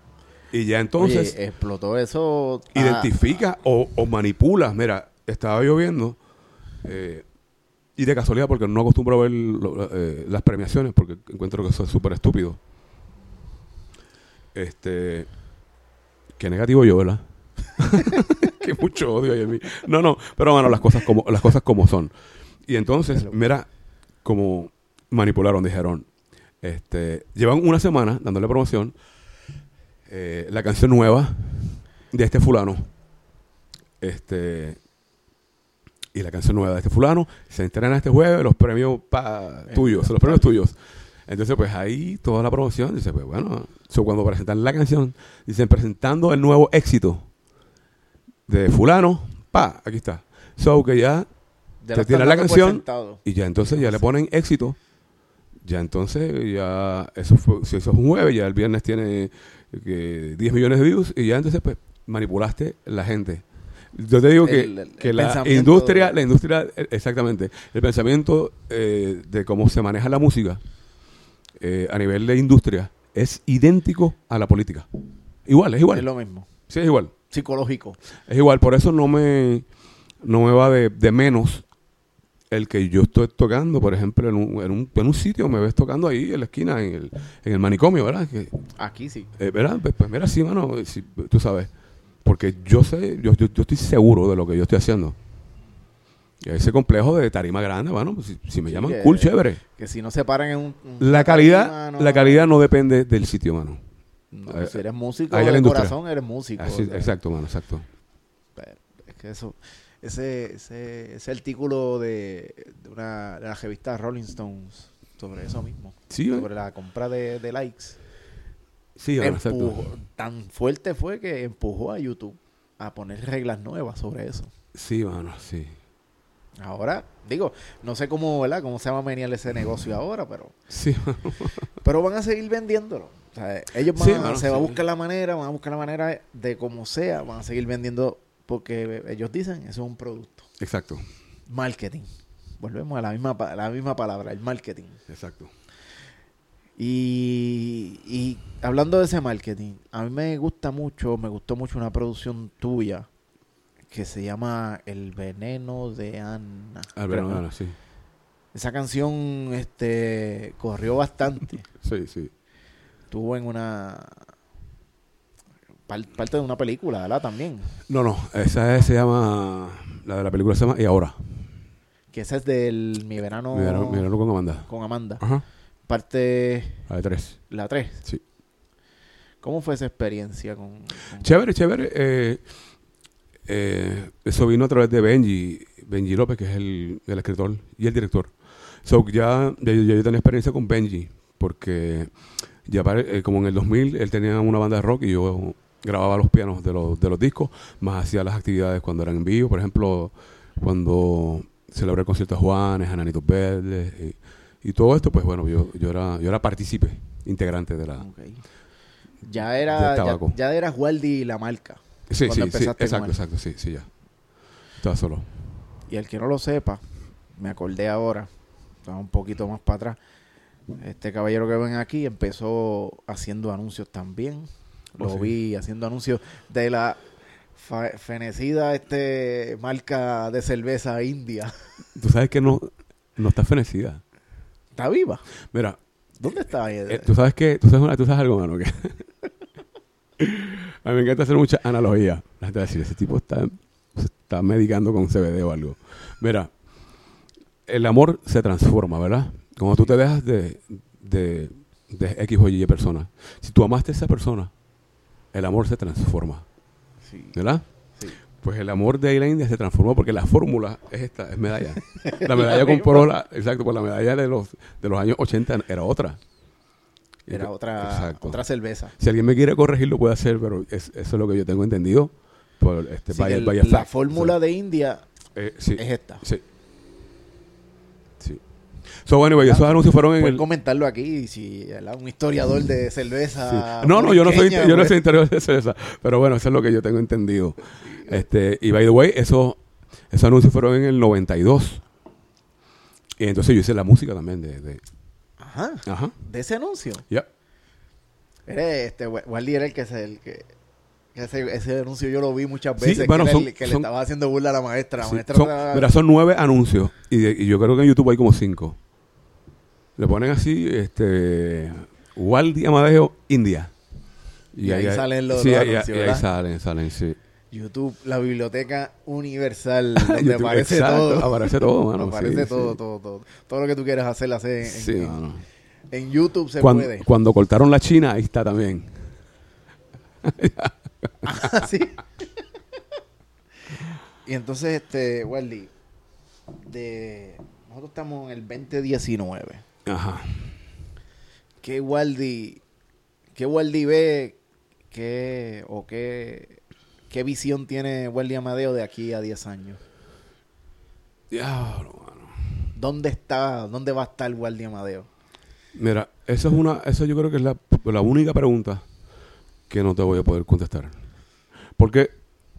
Y ya entonces Oye, explotó eso. ah, identifica o, o manipula. Mira, estaba lloviendo eh, y de casualidad, porque no acostumbro a ver lo- eh, las premiaciones, porque encuentro que eso es súper estúpido. Este. Qué negativo yo, ¿verdad? que mucho odio hay en mí. No, no, pero bueno, las cosas como, las cosas como son. Y entonces, mira, como manipularon, dijeron. Este, llevan una semana dándole promoción. eh, la canción nueva de este fulano. Este. Y la canción nueva de este fulano se entrena este jueves, los premios pa, tuyos, los premios tuyos. Entonces, pues ahí toda la promoción dice, pues bueno, so, cuando presentan la canción, dicen presentando el nuevo éxito de fulano, pa, aquí está. So que ya Ya te tiran la canción y ya entonces ya le ponen éxito. Ya entonces ya eso fue, si eso es un jueves, ya el viernes tiene que 10 millones de views y ya entonces pues manipulaste la gente. Yo te digo que, El- el- que el la industria, de- la industria, exactamente, el pensamiento eh, de cómo se maneja la música eh, a nivel de industria es idéntico a la política. Igual, es igual. Es lo mismo. Sí, es igual. Psicológico. Es igual, por eso no me, no me va de, de menos el que yo estoy tocando, por ejemplo, en un, en un, en un sitio, me ves tocando ahí en la esquina, en el, en el manicomio, ¿verdad? Que, Aquí sí. eh, ¿verdad? Pues, pues mira, sí, mano, sí, tú sabes. Porque yo sé, yo, yo, yo estoy seguro de lo que yo estoy haciendo. Ese complejo de tarima grande, bueno, si, si me Sí, llaman que- cool, chévere. Que si no se paran en un... un- La calidad, tarima, no- la calidad no depende del sitio, mano. no, si eres músico a la de industria. corazón, eres músico. Así- o sea, exacto, mano, exacto. es que eso... Ese, ese, ese artículo de, de una de la revista Rolling Stones sobre eso mismo. Sí, ¿eh? sobre la compra de, de likes. Sí, exacto. Empujó- tan fuerte fue que empujó a YouTube a poner reglas nuevas sobre eso. Sí, mano, sí. Ahora, digo, no sé cómo, ¿verdad? Cómo se va a venir ese negocio ahora, pero Sí, mano. pero van a seguir vendiéndolo. O sea, ellos van Sí, a- mano, se va a sí. buscar la manera, van a buscar la manera de como sea, van a seguir vendiendo porque ellos dicen, eso es un producto. exacto, Marketing. Volvemos a la misma, la misma palabra, el marketing. exacto. Y, y hablando de ese marketing, a mí me gusta mucho, me gustó mucho una producción tuya que se llama El veneno de Ana. Ah, Creo, bueno, ¿no? bueno, sí. Esa canción este corrió bastante. Sí, sí. Estuvo en una par- parte de una película, ¿verdad? También. No, no, esa es- se llama, la de la película se llama Y Ahora. Que esa es del Mi Verano, Mi verano, mi verano con Amanda. con Amanda. Ajá. Parte La de tres. la 3. Sí. ¿Cómo fue esa experiencia con, con- Chévere, chévere. Eh, eh, eso vino a través de Benji, Benji López, que es el, el escritor y el director. So, ya, ya yo, yo tenía experiencia con Benji, porque ya eh, como en el 2000 él tenía una banda de rock y yo grababa los pianos de los, de los discos, más hacía las actividades cuando eran en vivo, por ejemplo, cuando celebré el concierto de Juanes, Ananitos Verdes, y, y todo esto, pues bueno, yo, yo era, yo era partícipe, integrante de la... Ok. Ya era, ya, ya era Waldi la marca. Sí, Cuando sí, sí, exacto, exacto, sí, sí, ya. Estaba solo. Y el que no lo sepa, me acordé ahora, estaba un poquito más para atrás. Este caballero que ven aquí empezó haciendo anuncios también. Lo Oh, sí. vi haciendo anuncios de la fenecida este marca de cerveza india. Tú sabes que no, no está fenecida. ¿Está viva? Mira, ¿Dónde está? eh, tú sabes que, tú sabes, una- tú sabes algo, mano, que a mí me encanta hacer mucha analogía. La gente va a decir, ese tipo está, se está medicando con CBD o algo. Mira, el amor se transforma, ¿verdad? Cuando tú te dejas de, de, de X o Y persona. Si tú amaste a esa persona, el amor se transforma, Sí, ¿verdad? Pues el amor de la India se transformó porque la fórmula es esta, es medalla. La medalla compró la, exacto, pues la medalla de los, de los años 80 era otra. Era que- otra, exacto. otra cerveza. Si alguien me quiere corregir, lo puede hacer, pero es- eso es lo que yo tengo entendido por este Sí, Vaya- el- la fórmula de India Eh, sí, es esta. sí. So, bueno, y esos anuncios fueron en el... comentarlo aquí, si ¿verdad? un historiador de cerveza. Sí. No, no, yo no soy, yo no pues. soy interior de cerveza, pero bueno, eso es lo que yo tengo entendido. Este, y by the way, eso, esos anuncios fueron en el 92. Y entonces yo hice la música también de, de- Ajá, ajá, de ese anuncio. ya. Eres, este, Wa- Wally era el que se, el que ese, ese anuncio yo lo vi muchas Sí, veces, bueno, que, son- le estaba haciendo burla a la maestra. La Sí, maestra son, mira, son nueve anuncios y, de- y yo creo que en YouTube hay como cinco. Le ponen así, este, Waldi Amadeo India. Y ahí salen los- sí, los ahí- anuncios, y ahí salen, salen, sí. YouTube, la biblioteca universal, donde YouTube, aparece exacto, todo. aparece todo, mano, aparece sí, todo, sí. todo, todo. Todo lo que tú quieras hacer, hacer en, Sí, en- mano. en YouTube se Cuando, puede. cuando cortaron la China, ahí está también. sí. y entonces, este, Wally, de, nosotros estamos en el 2019. Ajá. ¿qué Waldi, qué Waldi ve, qué, o qué, qué visión tiene Waldi Amadeo de aquí a 10 años? Diablo, mano. ¿Dónde está, dónde va a estar Waldi Amadeo? Mira, eso es una, eso yo creo que es la, la única pregunta que no te voy a poder contestar. Porque,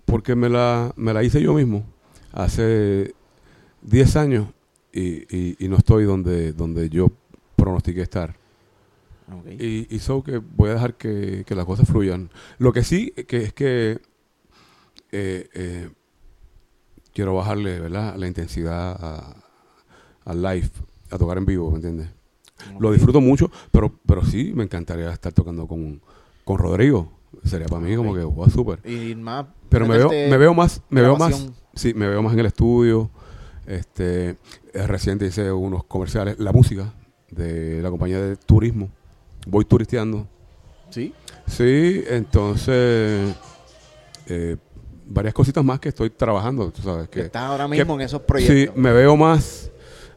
porque me la, me la hice yo mismo hace 10 años y, y, y no estoy donde, donde yo pronostiqué estar. Y, y so que voy a dejar que, que las cosas fluyan. Lo que sí que es que eh, eh, quiero bajarle ¿verdad? la intensidad a- al live, a tocar en vivo, ¿me entiendes? Lo disfruto mucho, pero, pero sí me encantaría estar tocando con, con Rodrigo. Sería para mí como Ok. que, wow, súper. Y más. Pero me veo, me veo más, me veo más, sí, me veo más en el estudio. Este, reciente hice unos comerciales, la música de la compañía de turismo. Voy turisteando. Sí. Sí, entonces eh, varias cositas más que estoy trabajando, tú sabes Que estás ahora que- mismo en esos sí, proyectos. me veo más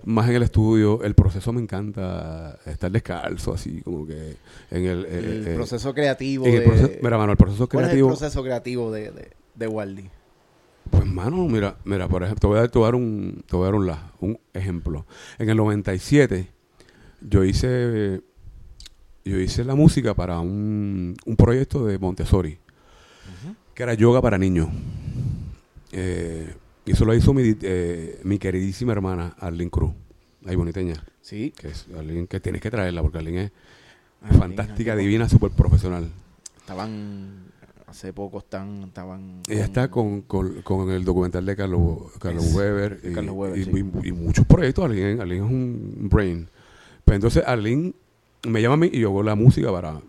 más en el estudio, el proceso me encanta estar descalzo así como que en el, eh, el eh, proceso creativo. en el de- proceso, mira, mano, el proceso ¿Cuál creativo es el proceso creativo de, de, de Waldi? Pues, mano, mira, mira, por ejemplo, te voy a dar, te voy a dar un, te voy a dar un ejemplo. En el 97, yo hice, yo hice la música para un, un proyecto de Montessori, que era yoga para niños. Eh, y eso lo hizo mi, eh, mi queridísima hermana, Arlene Cruz, ahí boniteña, Sí. que es Arlene, que tienes que traerla, porque Arlene es Arlene, fantástica, divina, súper profesional. Estaban. Hace poco están, estaban. Ella está con, con, con el documental de Carlos, Carlos Es- Weber, y, Carlos Weber, y- sí. y- y muchos proyectos. Arlene, Arlene es un brain. Pero entonces Arlene me llama a mí y yo hago la música para...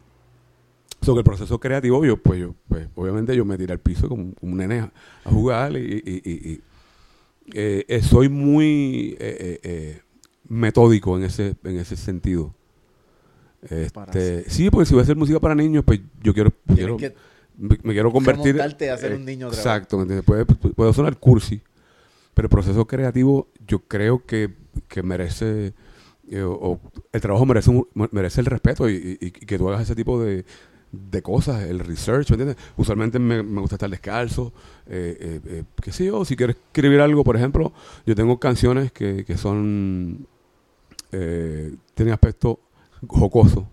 Sobre el proceso creativo, yo, pues, yo, pues, obviamente yo me tiré al piso como, como un nene a, jugar y, y- y- y, eh, eh, soy muy eh, metódico en ese, en ese sentido. Este, sí, porque si voy a hacer música para niños, pues yo quiero, Tienes quiero que- me, me quiero convertir a ser un niño otra vez. exacto ¿me entiendes? puede, puede sonar cursi pero el proceso creativo yo creo que, que merece o, o el trabajo merece un- merece el respeto y, y- y que tú hagas ese tipo de, de cosas el research ¿me entiendes? usualmente me, me gusta estar descalzo eh, eh, eh, qué sé yo si quiero escribir algo por ejemplo yo tengo canciones que, que son eh, tienen aspecto jocoso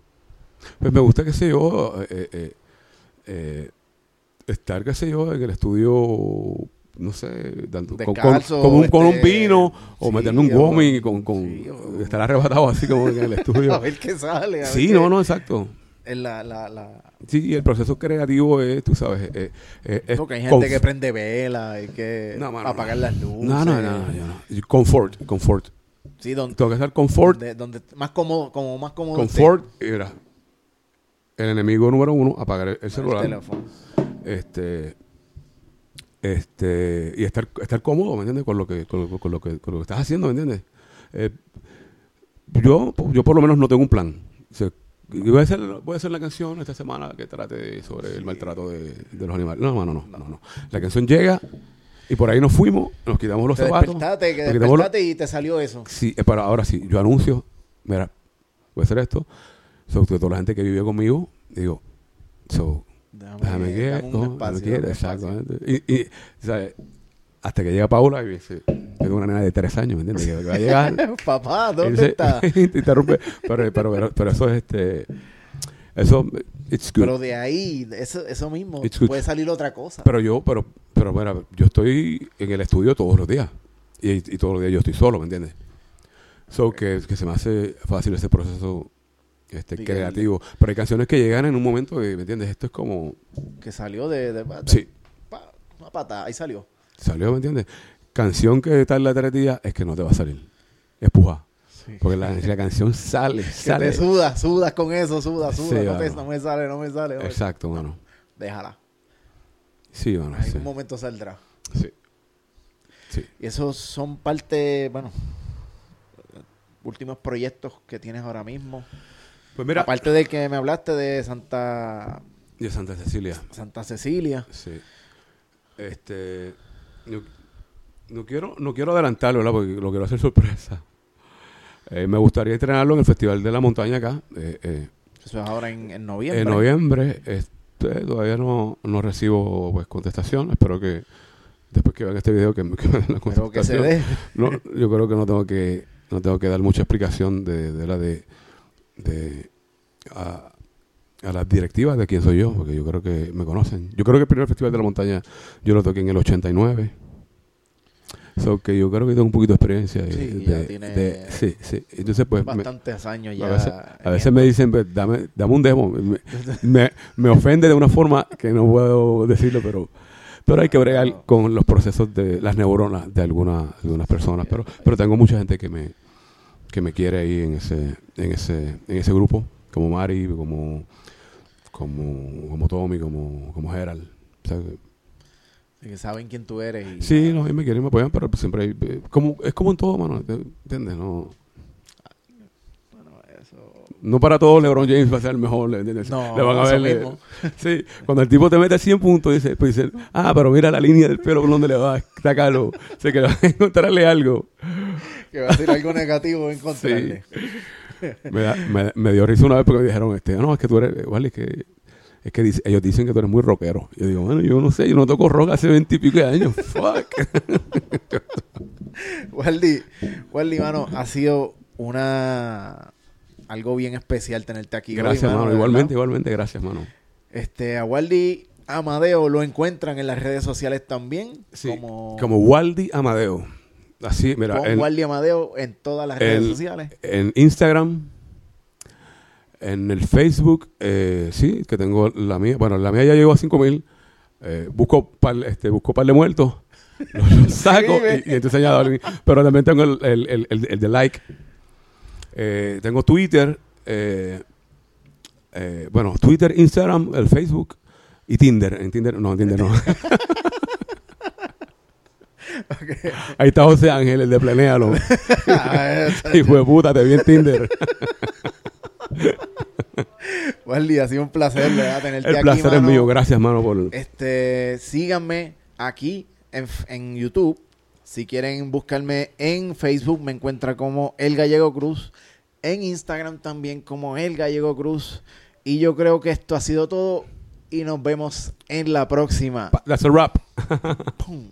pues me gusta, qué sé yo, eh, eh, estar, qué sé yo, en el estudio, no sé, dando, con- Descalzo, con un, con un este, vino o sí, meterme un gomi con, con sí, estar arrebatado así como en el A estudio. ver qué sale. a ver sí, qué- no, no, exacto. Es La, la, la... Sí, y el proceso creativo es, tú sabes, eh, eh, es Porque hay gente que prende vela, hay que No, mano, apagar no. las luces. No, no, no, no, yo no. Y Confort, confort. Sí, donde, Tengo que estar confort, donde, donde más cómodo, como más cómodo. confort, era el enemigo número uno, apagar el, celular. el teléfono. este este y estar estar cómodo ¿me entiendes? con lo que con lo, con lo que con lo que estás haciendo ¿me entiendes? Eh, yo yo por lo menos no tengo un plan O sea, voy a hacer voy a hacer la canción esta semana que trate sobre el maltrato de, de los animales no no no no no no la canción llega y por ahí nos fuimos nos quitamos los Te zapatos despertaste, que los- y te salió eso. Sí, eh, pero ahora sí, yo anuncio, mira, voy a hacer esto. So, que toda la gente que vive conmigo, digo, so, déjame que- que, déjame espacio. exactamente. Y, y, ¿sabes? Hasta que llega Paula y dice, tengo una nena de tres años, ¿me entiendes? Que va a llegar. Papá, y ¿dónde dice- está? y te interrumpe. Pero, pero, pero, pero eso es este. Eso, it's good. Pero de ahí, eso, eso mismo, puede salir otra cosa. Pero yo, pero, pero mira, yo estoy en el estudio todos los días. Y, y todos los días yo estoy solo, ¿me entiendes? So que, que se me hace fácil ese proceso este, creativo. Pero hay canciones que llegan en un momento que, ¿me entiendes? Esto es como... que salió de, de, de- Sí, pa, una pata, ahí salió. Salió, ¿me entiendes? Canción que tarda tres días es que no te va a salir. Es puja. Sí. Porque la, la canción sale, Que sale. te sudas, sudas con eso, sudas, Sí, sudas. no, te- mano. no me sale, no me sale. no Exacto, mano. Déjala. Sí, mano. En Sí. algún momento saldrá. sí. Sí. Y esos son parte, bueno, últimos proyectos que tienes ahora mismo. Pues mira, Aparte de que me hablaste de Santa de Santa Cecilia. Santa Cecilia. Sí. Este. No, no quiero, no quiero adelantarlo, ¿verdad? Porque lo quiero hacer sorpresa. Eh, me gustaría entrenarlo en el Festival de la Montaña acá. eh, eh, Eso es ahora en, en noviembre. en noviembre. Este, todavía no, no recibo pues contestación. Espero que después que vean este video que, me- que me den la Espero que se contestación. dé. No, yo creo que no tengo que no tengo que dar mucha explicación de, de la de, de a, a las directivas de quién soy yo, porque yo creo que me conocen. Yo creo que el primer festival de la montaña yo lo toqué en el 89. So que yo creo que tengo un poquito de experiencia. Sí, de- ya tiene de- sí, sí. Entonces, pues, me- Bastantes años ya. a veces, a me dicen, dame, dame un demo. Me, me, me ofende de una forma que no puedo decirlo, pero pero hay que bregar con los procesos de las neuronas de algunas algunas personas. Pero pero tengo mucha gente que me que me quiere ahí en ese en ese en ese grupo, como Mari, como como como Tommy, como como Gerald. O sea, Que saben quién tú eres. Y, sí, no, y me quieren, me apoyan, pero siempre hay, eh, como es como en todo, mano, ¿entiendes? No Bueno, eso... no para todos LeBron James va a ser el mejor, ¿entiendes? No, Le van a ver, le- mismo. Sí, cuando el tipo te mete 100 puntos, dice, pues dice, ah, pero mira la línea del pelo por donde le va a sacarlo. sé que le va a encontrarle algo. Que va a ser algo negativo encontrarle. Me, da- me, me dio risa una vez porque me dijeron, este, no, es que tú eres, igual es que, es que dice- ellos dicen que tú eres muy rockero. Yo digo, bueno, yo no sé, yo no toco rock hace 20 y pico de años. Fuck. Waldi, Waldi, mano, ha sido una... Algo bien especial tenerte aquí. hoy, gracias, mano, mano. Igualmente, igualmente, gracias, mano. Este, a Waldi Amadeo lo encuentran en las redes sociales también. Sí, como, como Waldi Amadeo. Así, mira, con en, Amadeo en todas las redes sociales. en Instagram, en el Facebook, eh, sí, que tengo la mía. Bueno, la mía ya llegó a 5000. Eh, busco par, este, busco par de muertos, los, los saco y, y entonces añado alguien. Pero también tengo el, el, el, el- el de like. Eh, tengo Twitter, eh, eh, bueno, Twitter, Instagram, el Facebook y Tinder. En Tinder, no, en Tinder no. Ahí está José Ángel, el de esa- Hijo de puta, te vi en Tinder. Waldi, ha sido un placer ¿verdad? tenerte El aquí, placer es mío. Gracias, mano, por... Este, síganme aquí en, en YouTube. Si quieren buscarme en Facebook, me encuentra como El Gallego Cruz. En Instagram también como El Gallego Cruz. Y yo creo que esto ha sido todo. Y nos vemos en la próxima. That's a wrap. Pum.